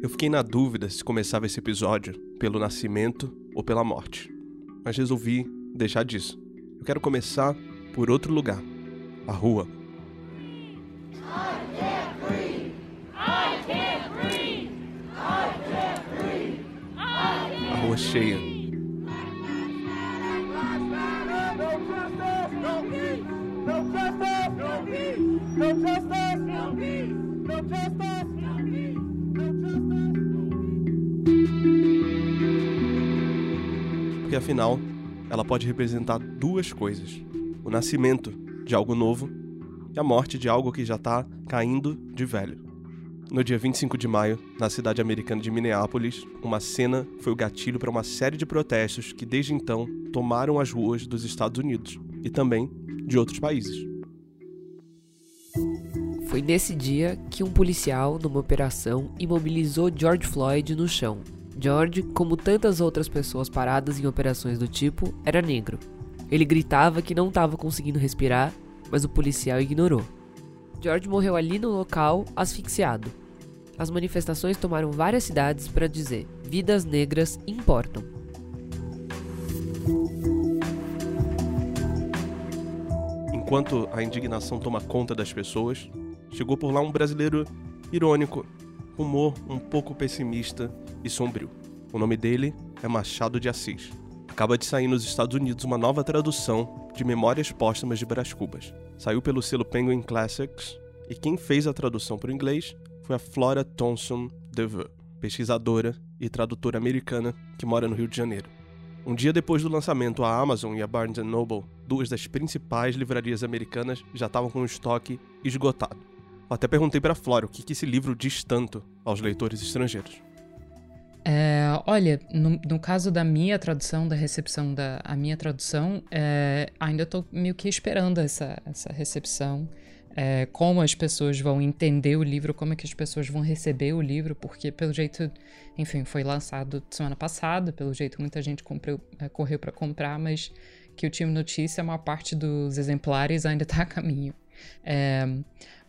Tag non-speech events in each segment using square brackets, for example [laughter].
Eu fiquei na dúvida se começava esse episódio pelo nascimento ou pela morte, mas resolvi deixar disso. Eu quero começar por outro lugar a rua. A rua cheia. Afinal, ela pode representar duas coisas: o nascimento de algo novo e a morte de algo que já está caindo de velho. No dia 25 de maio, na cidade americana de Minneapolis, uma cena foi o gatilho para uma série de protestos que desde então tomaram as ruas dos Estados Unidos e também de outros países. Foi nesse dia que um policial, numa operação, imobilizou George Floyd no chão. George, como tantas outras pessoas paradas em operações do tipo, era negro. Ele gritava que não estava conseguindo respirar, mas o policial ignorou. George morreu ali no local, asfixiado. As manifestações tomaram várias cidades para dizer: vidas negras importam. Enquanto a indignação toma conta das pessoas, chegou por lá um brasileiro irônico, humor um pouco pessimista e sombrio. O nome dele é Machado de Assis. Acaba de sair nos Estados Unidos uma nova tradução de Memórias Póstumas de Brás Cubas. Saiu pelo selo Penguin Classics e quem fez a tradução para o inglês foi a Flora Thompson DeVeux, pesquisadora e tradutora americana que mora no Rio de Janeiro. Um dia depois do lançamento, a Amazon e a Barnes Noble, duas das principais livrarias americanas, já estavam com o estoque esgotado. Eu até perguntei para Flora o que, que esse livro diz tanto aos leitores estrangeiros. É, olha, no, no, caso da minha tradução, da recepção da a minha tradução, é, ainda estou meio que esperando essa, essa recepção. É, como as pessoas vão entender o livro, como é que as pessoas vão receber o livro, porque pelo jeito, enfim, foi lançado semana passada, pelo jeito muita gente comprou, é, correu para comprar, mas que o time notícia, a maior parte dos exemplares ainda está a caminho. É,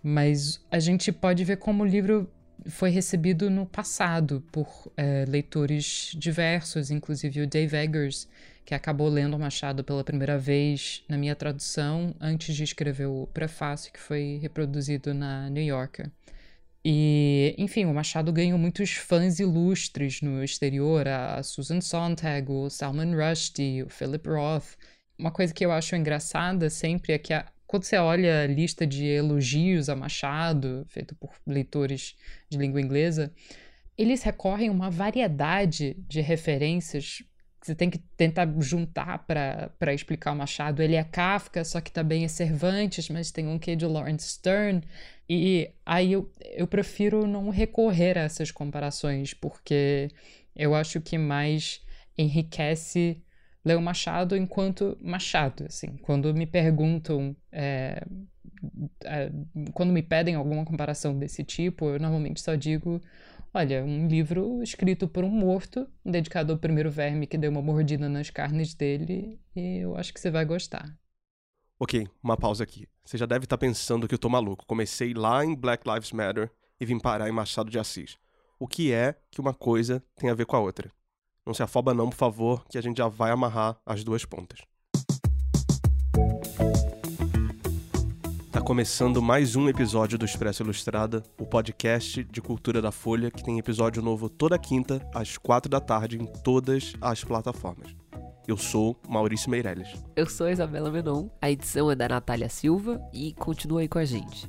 mas a gente pode ver como o livro foi recebido no passado por é, leitores diversos, inclusive o Dave Eggers, que acabou lendo o Machado pela primeira vez na minha tradução antes de escrever o prefácio que foi reproduzido na New Yorker. E, enfim, o Machado ganhou muitos fãs ilustres no exterior, a Susan Sontag, o Salman Rushdie, o Philip Roth. Uma coisa que eu acho engraçada sempre é que a, quando você olha a lista de elogios a Machado, feito por leitores de língua inglesa, eles recorrem a uma variedade de referências que você tem que tentar juntar para explicar o Machado. Ele é Kafka, só que também é Cervantes, mas tem um quê de Lawrence Stern. E aí eu, eu prefiro não recorrer a essas comparações, porque eu acho que mais enriquece Leo Machado enquanto Machado, assim. Quando me perguntam, é, é, quando me pedem alguma comparação desse tipo, eu normalmente só digo, olha, um livro escrito por um morto, dedicado ao primeiro verme que deu uma mordida nas carnes dele, e eu acho que você vai gostar. Ok, uma pausa aqui. Você já deve estar pensando que eu tô maluco. Comecei lá em Black Lives Matter e vim parar em Machado de Assis. O que é que uma coisa tem a ver com a outra? Não se afoba não, por favor, que a gente já vai amarrar as duas pontas. Tá começando mais um episódio do Expresso Ilustrada, o podcast de cultura da Folha, que tem episódio novo toda quinta, às quatro da tarde, em todas as plataformas. Eu sou Maurício Meirelles. Eu sou Isabela Menon, a edição é da Natália Silva e continua aí com a gente.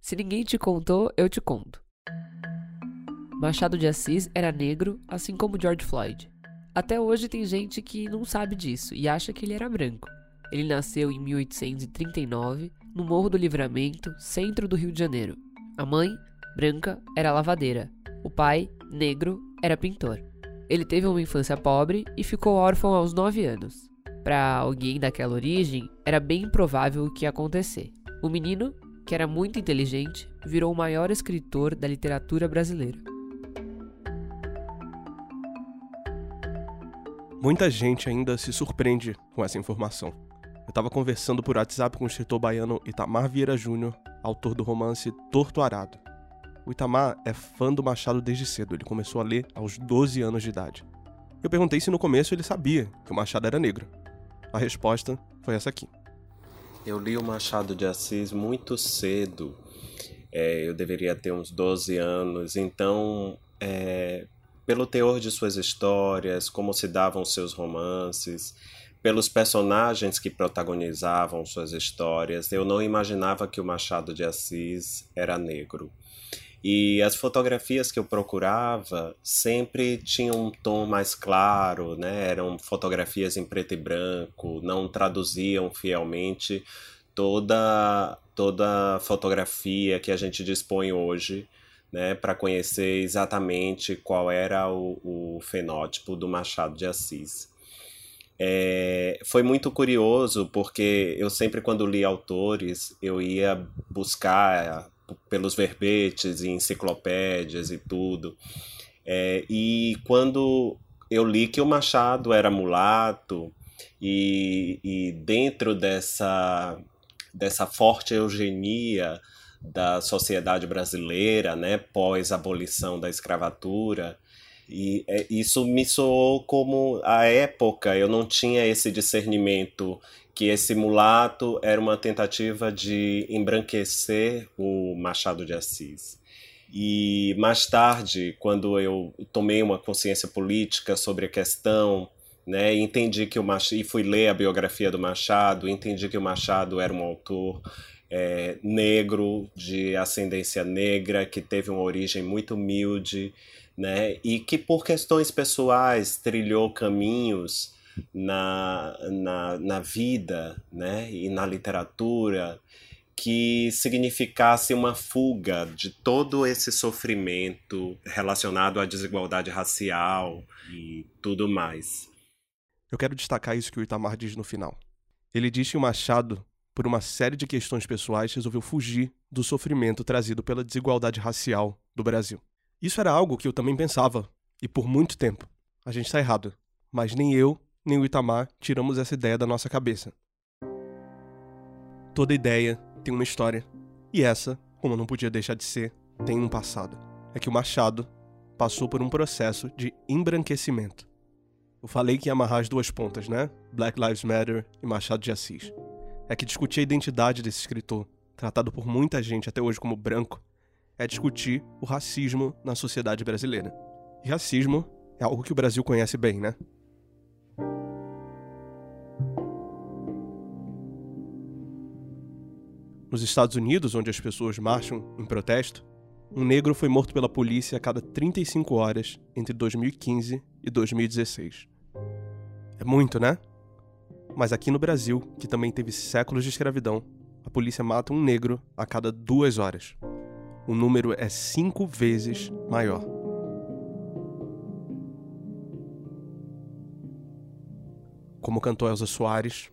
Se ninguém te contou, eu te conto. Machado de Assis era negro, assim como George Floyd. Até hoje tem gente que não sabe disso e acha que ele era branco. Ele nasceu em 1839, no Morro do Livramento, centro do Rio de Janeiro. A mãe, branca, era lavadeira. O pai, negro, era pintor. Ele teve uma infância pobre e ficou órfão aos 9 anos. Para alguém daquela origem, era bem improvável o que ia acontecer. O menino, que era muito inteligente, virou o maior escritor da literatura brasileira. Muita gente ainda se surpreende com essa informação. Eu estava conversando por WhatsApp com o escritor baiano Itamar Vieira Júnior, autor do romance Torto Arado. O Itamar é fã do Machado desde cedo, ele começou a ler aos 12 anos de idade. Eu perguntei se no começo ele sabia que o Machado era negro. A resposta foi essa aqui. Eu li o Machado de Assis muito cedo. É, eu deveria ter uns 12 anos, então, é, pelo teor de suas histórias, como se davam seus romances, pelos personagens que protagonizavam suas histórias, eu não imaginava que o Machado de Assis era negro. E as fotografias que eu procurava sempre tinham um tom mais claro, né? Eram fotografias em preto e branco, não traduziam fielmente toda toda fotografia que a gente dispõe hoje, né, para conhecer exatamente qual era o, o fenótipo do Machado de Assis. É, foi muito curioso porque eu sempre quando li autores eu ia buscar pelos verbetes e enciclopédias e tudo é, e quando eu li que o Machado era mulato e, e dentro dessa dessa forte eugenia da sociedade brasileira, né, pós abolição da escravatura, e é, isso me soou como a época, eu não tinha esse discernimento que esse mulato era uma tentativa de embranquecer o Machado de Assis. E mais tarde, quando eu tomei uma consciência política sobre a questão, né, entendi que o Machado, e fui ler a biografia do Machado, entendi que o Machado era um autor é, negro, de ascendência negra, que teve uma origem muito humilde, né? E que por questões pessoais trilhou caminhos na, na, na vida, né? E na literatura que significasse uma fuga de todo esse sofrimento relacionado à desigualdade racial e tudo mais. Eu quero destacar isso que o Itamar diz no final. Ele diz que o Machado, por uma série de questões pessoais, resolveu fugir do sofrimento trazido pela desigualdade racial do Brasil. Isso era algo que eu também pensava, e por muito tempo. A gente está errado, mas nem eu, nem o Itamar tiramos essa ideia da nossa cabeça. Toda ideia tem uma história, e essa, como não podia deixar de ser, tem um passado. É que o Machado passou por um processo de embranquecimento. Eu falei que ia amarrar as duas pontas, né? Black Lives Matter e Machado de Assis. É que discutir a identidade desse escritor, tratado por muita gente até hoje como branco, é discutir o racismo na sociedade brasileira. E racismo é algo que o Brasil conhece bem, né? Nos Estados Unidos, onde as pessoas marcham em protesto, um negro foi morto pela polícia a cada 35 horas entre 2015 e 2016. É muito, né? Mas aqui no Brasil, que também teve séculos de escravidão, a polícia mata um negro a cada duas horas o número é cinco vezes maior. Como cantou Elza Soares.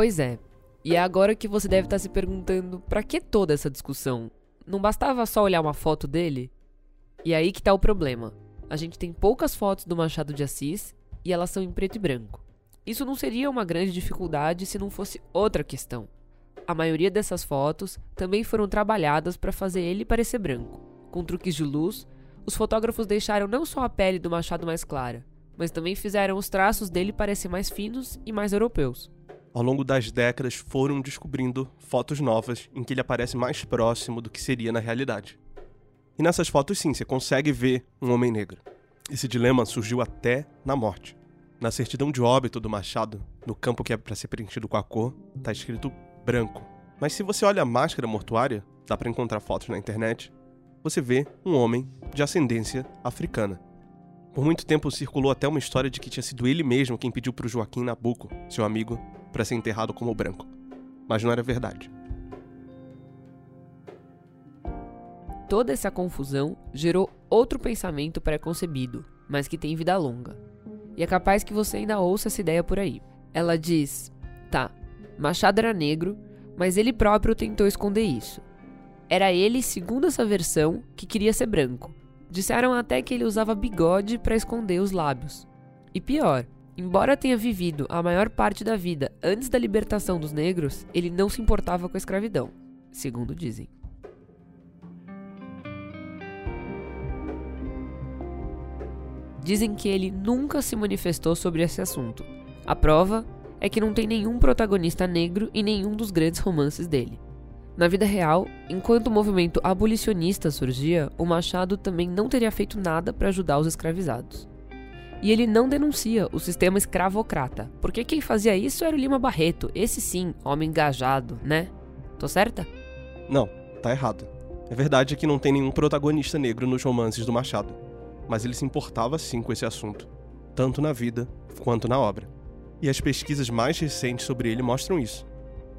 Pois é. E é agora que você deve estar se perguntando para que toda essa discussão? Não bastava só olhar uma foto dele? E aí que tá o problema. A gente tem poucas fotos do Machado de Assis e elas são em preto e branco. Isso não seria uma grande dificuldade se não fosse outra questão. A maioria dessas fotos também foram trabalhadas para fazer ele parecer branco. Com truques de luz, os fotógrafos deixaram não só a pele do Machado mais clara, mas também fizeram os traços dele parecer mais finos e mais europeus ao longo das décadas foram descobrindo fotos novas em que ele aparece mais próximo do que seria na realidade. E nessas fotos, sim, você consegue ver um homem negro. Esse dilema surgiu até na morte. Na certidão de óbito do Machado, no campo que é para ser preenchido com a cor, está escrito branco. Mas se você olha a máscara mortuária, dá para encontrar fotos na internet, você vê um homem de ascendência africana. Por muito tempo circulou até uma história de que tinha sido ele mesmo quem pediu para o Joaquim Nabuco, seu amigo, para ser enterrado como branco. Mas não era verdade. Toda essa confusão gerou outro pensamento pré-concebido, mas que tem vida longa. E é capaz que você ainda ouça essa ideia por aí. Ela diz: tá, Machado era negro, mas ele próprio tentou esconder isso. Era ele, segundo essa versão, que queria ser branco. Disseram até que ele usava bigode para esconder os lábios. E pior, embora tenha vivido a maior parte da vida antes da libertação dos negros, ele não se importava com a escravidão, segundo dizem. Dizem que ele nunca se manifestou sobre esse assunto. A prova é que não tem nenhum protagonista negro em nenhum dos grandes romances dele. Na vida real, enquanto o movimento abolicionista surgia, o Machado também não teria feito nada para ajudar os escravizados. E ele não denuncia o sistema escravocrata, porque quem fazia isso era o Lima Barreto, esse sim, homem engajado, né? Tô certa? Não, tá errado. É verdade que não tem nenhum protagonista negro nos romances do Machado, mas ele se importava sim com esse assunto, tanto na vida quanto na obra. E as pesquisas mais recentes sobre ele mostram isso.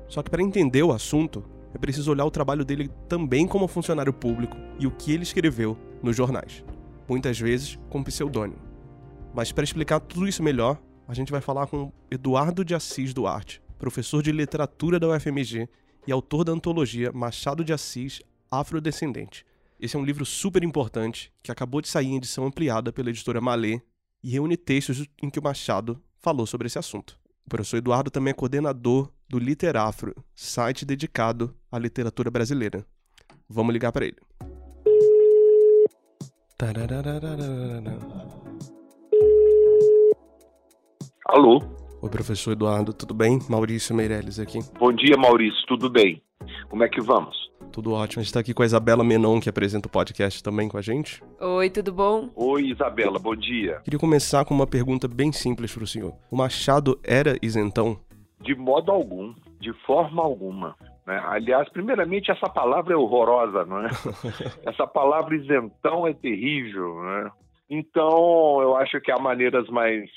Só que para entender o assunto, é preciso olhar o trabalho dele também como funcionário público e o que ele escreveu nos jornais, muitas vezes com pseudônimo. Mas para explicar tudo isso melhor, a gente vai falar com Eduardo de Assis Duarte, professor de literatura da UFMG e autor da antologia Machado de Assis Afrodescendente. Esse é um livro super importante que acabou de sair em edição ampliada pela editora Malê e reúne textos em que o Machado falou sobre esse assunto. O professor Eduardo também é coordenador do Literafro, site dedicado à literatura brasileira. Vamos ligar para ele. Alô? Oi, professor Eduardo, tudo bem? Maurício Meirelles aqui. Bom dia, Maurício, tudo bem? Como é que vamos? Tudo ótimo. A gente está aqui com a Isabela Menon, que apresenta o podcast também com a gente. Oi, tudo bom? Oi, Isabela, bom dia. Queria começar com uma pergunta bem simples para o senhor. O Machado era isentão? De modo algum, de forma alguma. Né? Aliás, primeiramente, essa palavra é horrorosa, não é? [laughs] essa palavra isentão é terrível, né? Então, eu acho que há maneiras mais,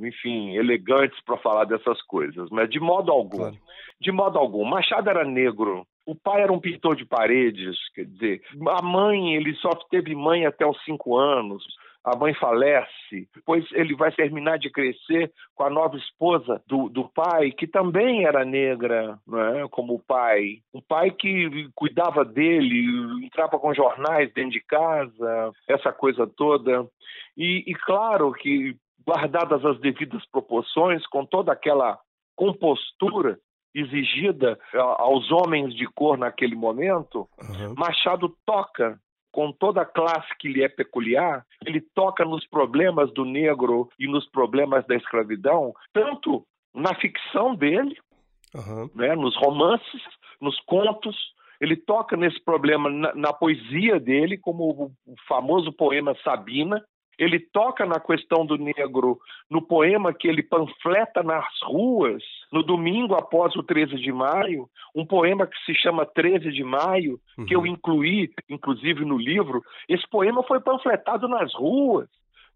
enfim, elegantes para falar dessas coisas, mas de modo algum. Claro. De modo algum. Machado era negro, o pai era um pintor de paredes, quer dizer, a mãe, ele só teve mãe até os cinco anos, a mãe falece, depois ele vai terminar de crescer com a nova esposa do, do pai, que também era negra, é? como o pai. Um pai que cuidava dele, entrava com jornais dentro de casa, essa coisa toda. E, e claro que, guardadas as devidas proporções, com toda aquela compostura exigida aos homens de cor naquele momento, uhum. Machado toca com toda a classe que lhe é peculiar, ele toca nos problemas do negro e nos problemas da escravidão, tanto na ficção dele, uhum. né, nos romances, nos contos, ele toca nesse problema na, na poesia dele, como o, o famoso poema Sabina, ele toca na questão do negro no poema que ele panfleta nas ruas no domingo após o 13 de maio, um poema que se chama 13 de maio, uhum. que eu uhum. incluí, inclusive, no livro. Esse poema foi panfletado nas ruas.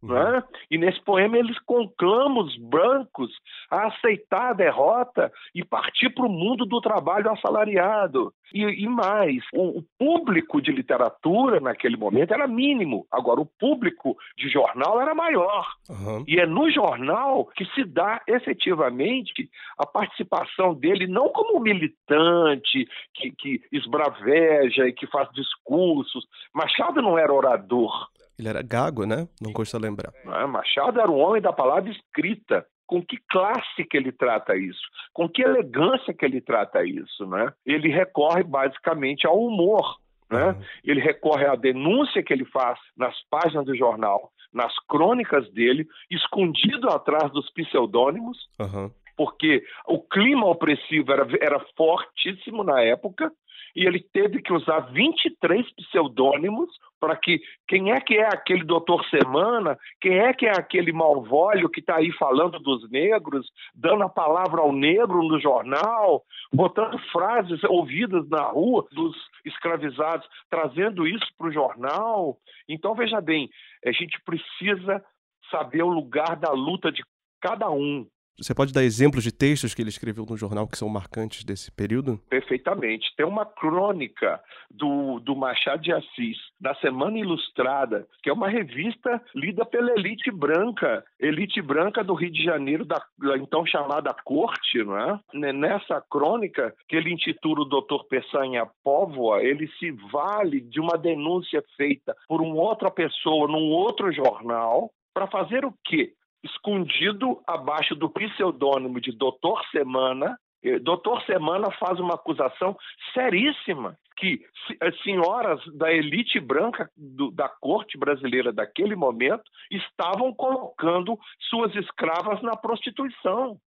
Uhum. Né? E nesse poema eles conclamam os brancos a aceitar a derrota e partir para o mundo do trabalho assalariado. E, e mais, o, o, público de literatura naquele momento era mínimo. Agora, o público de jornal era maior. Uhum. E é no jornal que se dá efetivamente a participação dele, não como militante que, que esbraveja e que faz discursos. Machado não era orador. Ele era gago, né? Não custa lembrar. É, Machado era um homem da palavra escrita. Com que classe que ele trata isso? Com que elegância que ele trata isso, né? Ele recorre basicamente ao humor, né? Uhum. Ele recorre à denúncia que ele faz nas páginas do jornal, nas crônicas dele, escondido atrás dos pseudônimos, uhum. porque o clima opressivo era, era fortíssimo na época, e ele teve que usar 23 pseudônimos para que quem é que é aquele doutor Semana, quem é que é aquele malvólio que está aí falando dos negros, dando a palavra ao negro no jornal, botando frases ouvidas na rua dos escravizados, trazendo isso para o jornal. Então, veja bem, a gente precisa saber o lugar da luta de cada um. Você pode dar exemplos de textos que ele escreveu no jornal que são marcantes desse período? Perfeitamente. Tem uma crônica do, do Machado de Assis na Semana Ilustrada, que é uma revista lida pela elite branca, elite branca do Rio de Janeiro, da, da então chamada Corte, não é? Nessa crônica, que ele intitula o Doutor Peçanha Póvoa, ele se vale de uma denúncia feita por uma outra pessoa num outro jornal para fazer o quê? Escondido abaixo do pseudônimo de Doutor Semana. Eh, Doutor Semana faz uma acusação seríssima que as senhoras da elite branca do, da corte brasileira daquele momento estavam colocando suas escravas na prostituição.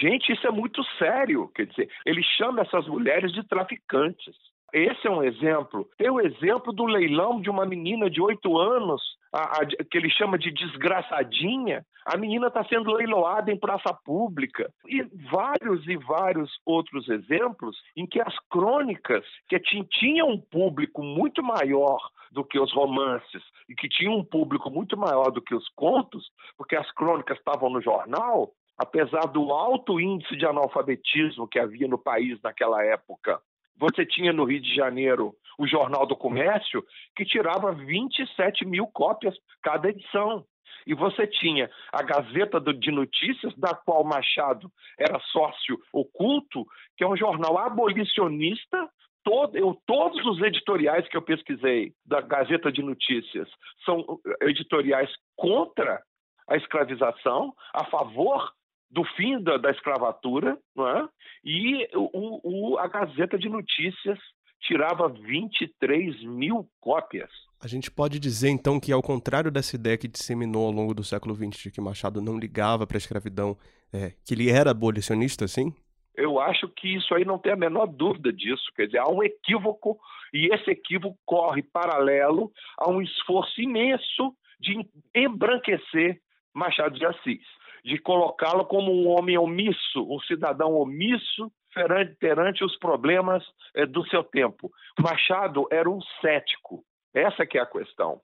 Gente, isso é muito sério. Quer dizer, ele chama essas mulheres de traficantes. Esse é um exemplo. Tem o exemplo do leilão de uma menina de oito anos, a, a, que ele chama de desgraçadinha. A menina está sendo leiloada em praça pública. E vários e vários outros exemplos em que as crônicas, que tinham um público muito maior do que os romances e que tinham um público muito maior do que os contos, porque as crônicas estavam no jornal, apesar do alto índice de analfabetismo que havia no país naquela época você tinha no Rio de Janeiro o Jornal do Comércio, que tirava 27 mil cópias cada edição. E você tinha a Gazeta de Notícias, da qual Machado era sócio oculto, que é um jornal abolicionista. Todo, eu, todos os editoriais que eu pesquisei da Gazeta de Notícias são editoriais contra a escravização, a favor do fim da, da escravatura, não é? e o, o, a Gazeta de Notícias tirava 23 mil cópias. A gente pode dizer, então, que ao contrário dessa ideia que disseminou ao longo do século XX de que Machado não ligava para a escravidão, é, que ele era abolicionista, sim? Eu acho que isso aí não tem a menor dúvida disso. Quer dizer, há um equívoco, e esse equívoco corre paralelo a um esforço imenso de embranquecer Machado de Assis de colocá-lo como um homem omisso, um cidadão omisso perante, perante os problemas eh, do seu tempo. Machado era um cético, essa que é a questão.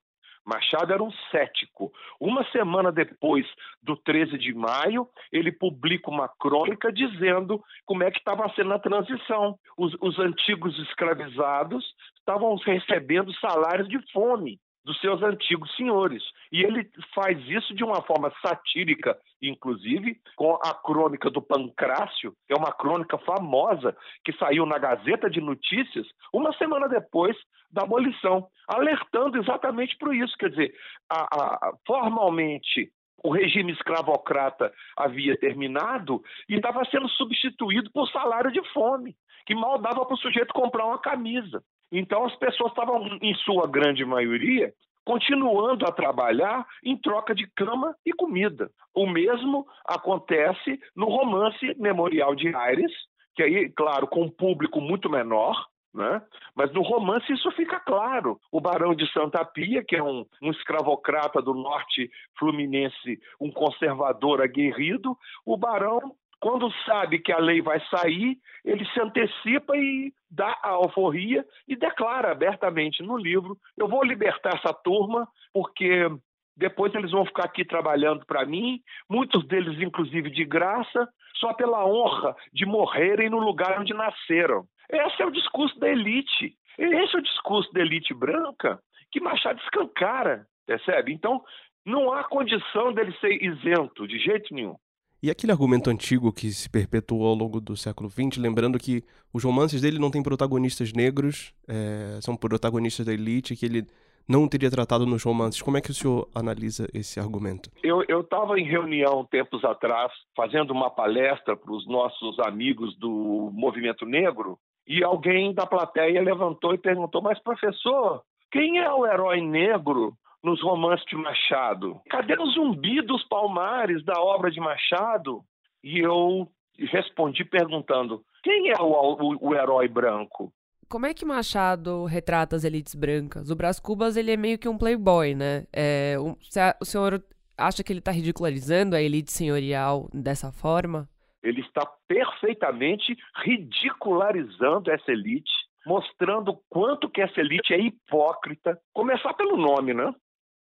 Machado era um cético. Uma semana depois do 13 de maio, ele publica uma crônica dizendo como é que estava sendo a transição. Os, os antigos escravizados estavam recebendo salários de fome dos seus antigos senhores. E ele faz isso de uma forma satírica, inclusive, com a crônica do Pancrácio, que é uma crônica famosa que saiu na Gazeta de Notícias uma semana depois da abolição, alertando exatamente por isso. Quer dizer, a, a, formalmente o regime escravocrata havia terminado e estava sendo substituído por salário de fome, que mal dava para o sujeito comprar uma camisa. Então as pessoas estavam, em sua grande maioria, continuando a trabalhar em troca de cama e comida. O mesmo acontece no romance Memorial de Aires, que aí, claro, com um público muito menor, né? Mas no romance isso fica claro. O Barão de Santa Pia, que é um, um escravocrata do norte fluminense, um conservador aguerrido, o Barão quando sabe que a lei vai sair, ele se antecipa e dá a alforria e declara abertamente no livro: eu vou libertar essa turma porque depois eles vão ficar aqui trabalhando para mim, muitos deles inclusive de graça, só pela honra de morrerem no lugar onde nasceram. Esse é o discurso da elite. Esse é o discurso da elite branca que Machado escancara, percebe? Então, não há condição dele ser isento de jeito nenhum. E aquele argumento antigo que se perpetuou ao longo do século XX, lembrando que os romances dele não têm protagonistas negros, é, são protagonistas da elite, que ele não teria tratado nos romances. Como é que o senhor analisa esse argumento? Eu estava em reunião tempos atrás, fazendo uma palestra para os nossos amigos do movimento negro, e alguém da plateia levantou e perguntou: Mas, professor, quem é o herói negro nos romances de Machado? Cadê o zumbi dos palmares da obra de Machado? E eu respondi perguntando: quem é o, o, o herói branco? Como é que Machado retrata as elites brancas? O Brás Cubas ele é meio que um playboy, né? É, um, o senhor acha que ele está ridicularizando a elite senhorial dessa forma? Ele está perfeitamente ridicularizando essa elite, mostrando quanto que essa elite é hipócrita. Começar pelo nome, né?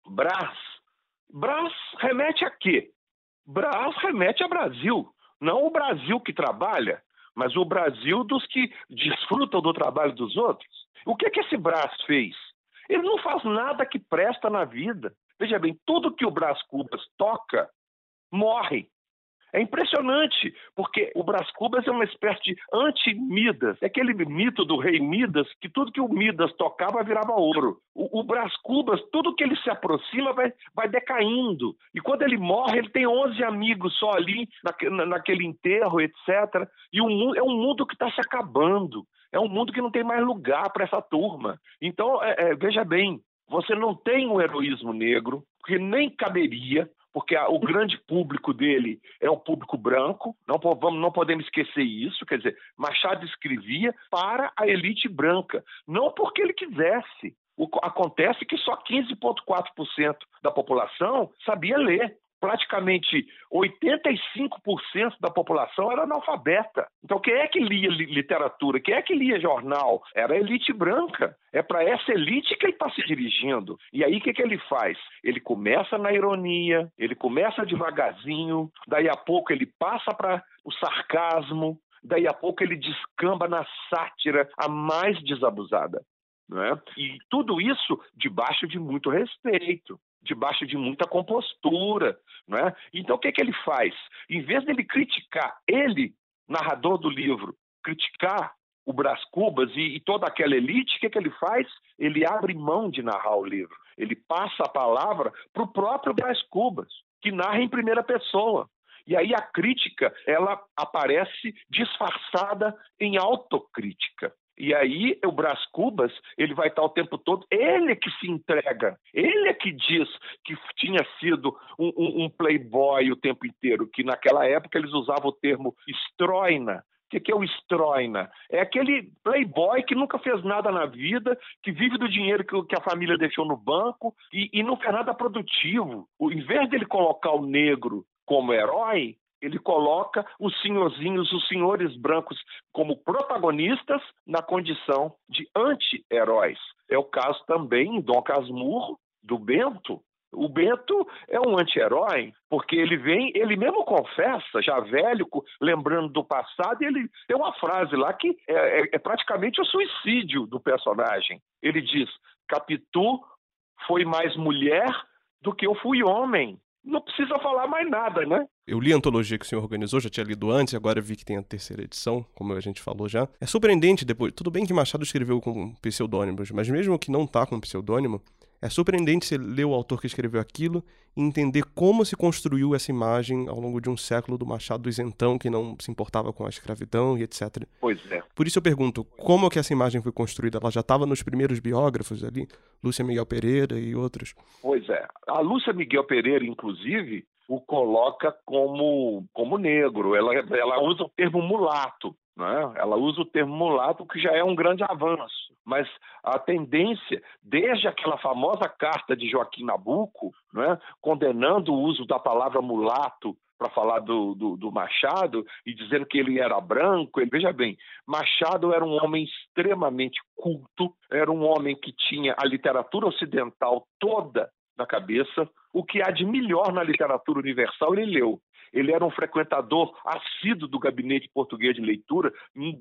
Brás. Brás remete a quê? Brás remete a Brasil, não o Brasil que trabalha, mas o Brasil dos que desfrutam do trabalho dos outros. O que, é que esse Brás fez? Ele não faz nada que presta na vida. Veja bem, tudo que o Brás Cubas toca morre. É impressionante, porque o Brás Cubas é uma espécie de anti-Midas. É aquele mito do rei Midas, que tudo que o Midas tocava virava ouro. O, o Brás Cubas, tudo que ele se aproxima vai, vai decaindo. E quando ele morre, ele tem 11 amigos só ali, na, naquele enterro, etc. E o, é um mundo que está se acabando. É um mundo que não tem mais lugar para essa turma. Então, é, é, veja bem, você não tem um heroísmo negro, que nem caberia, porque a, o grande público dele é o público branco, não, vamos, não podemos esquecer isso, quer dizer, Machado escrevia para a elite branca, não porque ele quisesse. O, acontece que só 15,4% da população sabia ler praticamente 85% da população era analfabeta. Então, quem é que lia literatura? Quem é que lia jornal? Era a elite branca. É para essa elite que ele está se dirigindo. E aí, o que, que ele faz? Ele começa na ironia, ele começa devagarzinho, daí a pouco ele passa para o sarcasmo, daí a pouco ele descamba na sátira a mais desabusada. Né? E tudo isso debaixo de muito respeito debaixo de muita compostura. Né? Então, o que, que ele faz? Em vez dele criticar, ele, narrador do livro, criticar o Brás Cubas e, e toda aquela elite, o que, que ele faz? Ele abre mão de narrar o livro. Ele passa a palavra para o próprio Brás Cubas, que narra em primeira pessoa. E aí a crítica, ela aparece disfarçada em autocrítica. E aí o Brás Cubas, ele vai estar o tempo todo, ele é que se entrega, ele é que diz que tinha sido um, um, um playboy o tempo inteiro, que naquela época eles usavam o termo estroina, o que, é o estroina? É aquele playboy que nunca fez nada na vida, que vive do dinheiro que, que a família deixou no banco e, e, não fez nada produtivo. Em vez dele colocar o negro como herói, ele coloca os senhorzinhos, os senhores brancos, como protagonistas na condição de anti-heróis. É o caso também em Dom Casmurro, do Bento. O Bento é um anti-herói, porque ele vem, ele mesmo confessa, já velho, lembrando do passado, ele tem uma frase lá que é, é, é praticamente o suicídio do personagem. Ele diz: Capitu foi mais mulher do que eu fui homem não precisa falar mais nada, né? Eu li a antologia que o senhor organizou, já tinha lido antes, agora vi que tem a terceira edição, como a gente falou já. É surpreendente depois. Tudo bem que Machado escreveu com pseudônimos, mas mesmo que não tá com pseudônimo, é surpreendente você ler o autor que escreveu aquilo e entender como se construiu essa imagem ao longo de um século do Machado do isentão que não se importava com a escravidão e etc. Pois é. Por isso eu pergunto, como é que essa imagem foi construída? Ela já estava nos primeiros biógrafos ali, Lúcia Miguel Pereira e outros? Pois é. A Lúcia Miguel Pereira, inclusive, o coloca como, como negro. Ela, ela usa o termo mulato. Né? Ela usa o termo mulato, que já é um grande avanço. Mas a tendência, desde aquela famosa carta de Joaquim Nabuco, né, condenando o uso da palavra mulato para falar do, do, do, Machado e dizendo que ele era branco. Ele, veja bem, Machado era um homem extremamente culto, era um homem que tinha a literatura ocidental toda na cabeça. O que há de melhor na literatura universal ele leu. Ele era um frequentador assíduo do gabinete português de leitura,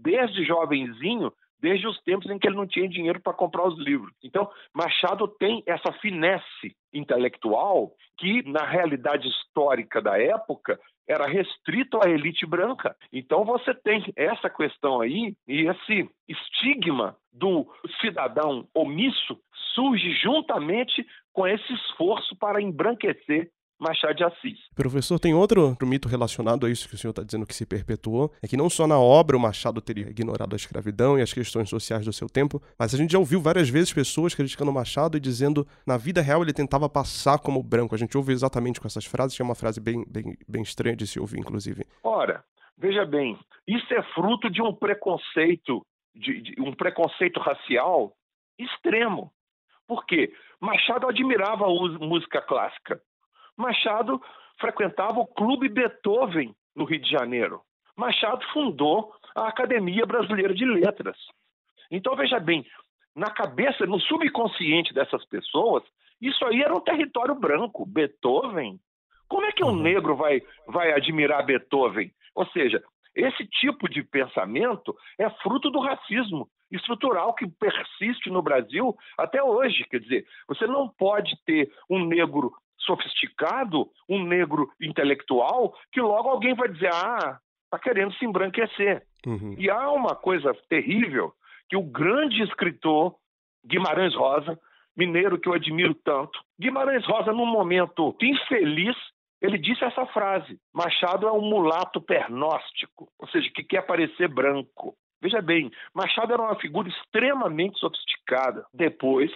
desde jovenzinho, desde os tempos em que ele não tinha dinheiro para comprar os livros. Então, Machado tem essa finesse intelectual que, na realidade histórica da época, era restrito à elite branca. Então você tem essa questão aí e esse estigma do cidadão omisso surge juntamente com esse esforço para embranquecer Machado de Assis. Professor, tem outro mito relacionado a isso que o senhor está dizendo que se perpetuou, é que não só na obra o Machado teria ignorado a escravidão e as questões sociais do seu tempo, mas a gente já ouviu várias vezes pessoas criticando o Machado e dizendo na vida real ele tentava passar como branco. A gente ouve exatamente com essas frases, que é uma frase bem, bem, bem estranha de se ouvir, inclusive. Ora, veja bem, isso é fruto de um preconceito, de, de um preconceito racial extremo. Por quê? Machado admirava a música clássica. Machado frequentava o Clube Beethoven no Rio de Janeiro. Machado fundou a Academia Brasileira de Letras. Então, veja bem, na cabeça, no subconsciente dessas pessoas, isso aí era um território branco. Beethoven, Como é que um Uhum. negro vai, vai admirar Beethoven? Ou seja, esse tipo de pensamento é fruto do racismo estrutural que persiste no Brasil até hoje. Quer dizer, você não pode ter um negro sofisticado, um negro intelectual, que logo alguém vai dizer: ah, está querendo se embranquecer. Uhum. E há uma coisa terrível que o grande escritor Guimarães Rosa, mineiro que eu admiro tanto, Guimarães Rosa, num momento infeliz, ele disse essa frase: Machado é um mulato pernóstico, ou seja, que quer parecer branco. Veja bem, Machado era uma figura extremamente sofisticada. Depois,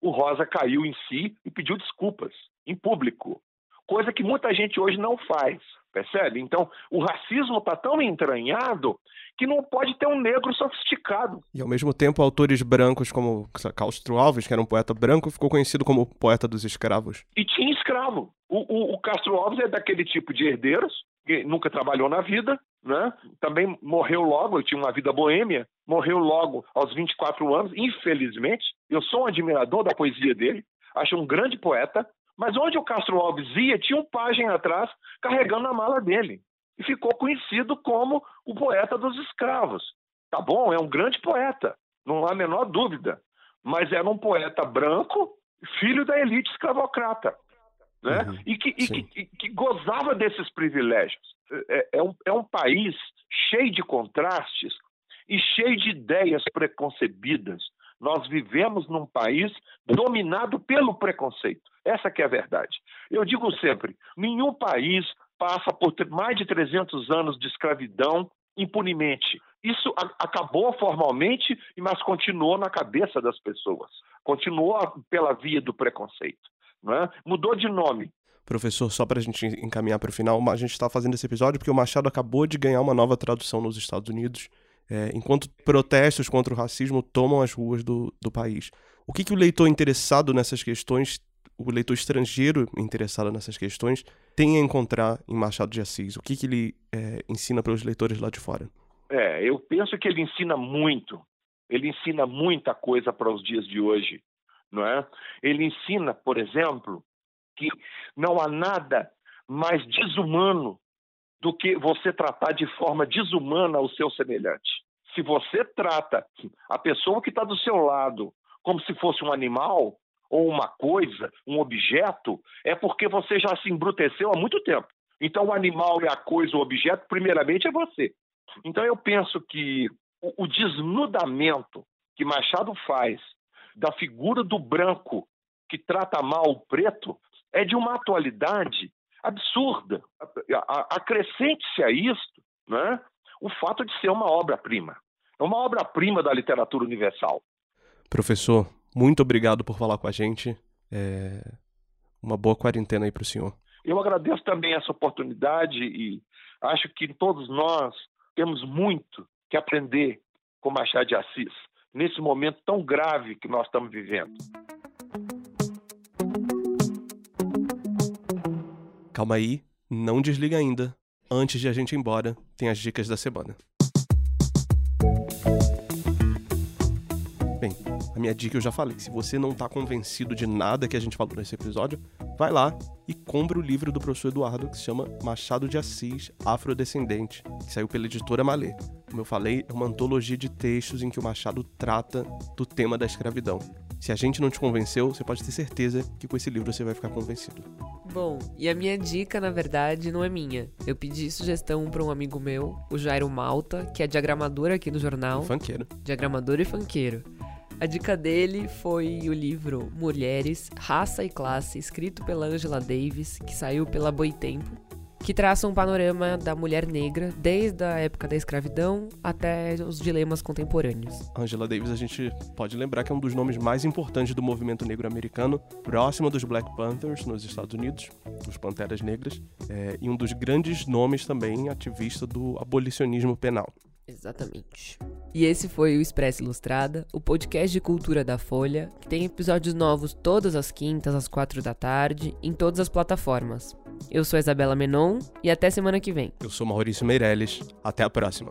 o Rosa caiu em si e pediu desculpas em público, coisa que muita gente hoje não faz. Percebe? Então, o racismo está tão entranhado que não pode ter um negro sofisticado. E ao mesmo tempo, autores brancos como Castro Alves, que era um poeta branco, ficou conhecido como poeta dos escravos. E tinha escravo. O, o, o Castro Alves é daquele tipo de herdeiros, que nunca trabalhou na vida, né? também morreu logo, ele tinha uma vida boêmia, morreu logo aos 24 anos, infelizmente. Eu sou um admirador da poesia dele, acho um grande poeta, mas onde o Castro Alves ia, tinha um pajem atrás carregando a mala dele. E ficou conhecido como o poeta dos escravos. Tá bom, é um grande poeta, não há a menor dúvida. Mas era um poeta branco, filho da elite escravocrata. Né? Uhum, e, que, e que, que gozava desses privilégios. É, é um, é um país cheio de contrastes e cheio de ideias preconcebidas. Nós vivemos num país dominado pelo preconceito. Essa que é a verdade. Eu digo sempre, nenhum país passa por mais de 300 anos de escravidão impunemente. Isso a- acabou formalmente, mas continuou na cabeça das pessoas. Continuou a- pela via do preconceito. Não é? Mudou de nome. Professor, só pra gente encaminhar para o final, a gente está fazendo esse episódio porque o Machado acabou de ganhar uma nova tradução nos Estados Unidos, é, enquanto protestos contra o racismo tomam as ruas do, do país. O que, que o leitor interessado nessas questões, o leitor estrangeiro interessado nessas questões, tem a encontrar em Machado de Assis? O que, que ele é, ensina para os leitores lá de fora? É, eu penso que ele ensina muito. Ele ensina muita coisa para os dias de hoje, não é? Ele ensina, por exemplo, que não há nada mais desumano do que você tratar de forma desumana o seu semelhante. Se você trata a pessoa que está do seu lado como se fosse um animal ou uma coisa, um objeto, é porque você já se embruteceu há muito tempo. Então, o animal e a coisa, o objeto, primeiramente é você. Então, eu penso que o, o desnudamento que Machado faz da figura do branco que trata mal o preto é de uma atualidade absurda. Acrescente-se a isto né, o fato de ser uma obra-prima. É uma obra-prima da literatura universal. Professor, muito obrigado por falar com a gente. É, Uma boa quarentena aí para o senhor. Eu agradeço também essa oportunidade e acho que todos nós temos muito que aprender com Machado de Assis nesse momento tão grave que nós estamos vivendo. Calma aí, não desliga ainda. Antes de a gente ir embora, tem as dicas da semana. Bem, a minha dica eu já falei. Se você não tá convencido de nada que a gente falou nesse episódio, vai lá e compra o livro do professor Eduardo que se chama Machado de Assis, Afrodescendente, que saiu pela editora Malê. Como eu falei, é uma antologia de textos em que o Machado trata do tema da escravidão. Se a gente não te convenceu, você pode ter certeza que com esse livro você vai ficar convencido. Bom, e a minha dica, na verdade, não é minha. Eu pedi sugestão para um amigo meu, o Jairo Malta, que é diagramador aqui no jornal. Funkeiro. diagramador e funkeiro. A dica dele foi o livro Mulheres, Raça e Classe, escrito pela Angela Davis, que saiu pela Boitempo, que traça um panorama da mulher negra desde a época da escravidão até os dilemas contemporâneos. Angela Davis, a gente pode lembrar que é um dos nomes mais importantes do movimento negro americano, próximo dos Black Panthers nos Estados Unidos, os Panteras Negras, é, e um dos grandes nomes também ativista do abolicionismo penal. Exatamente. E esse foi o Expresso Ilustrada, o podcast de cultura da Folha, que tem episódios novos todas as quintas, às quatro da tarde, em todas as plataformas. Eu sou a Isabela Menon e até semana que vem. Eu sou Maurício Meirelles, até a próxima.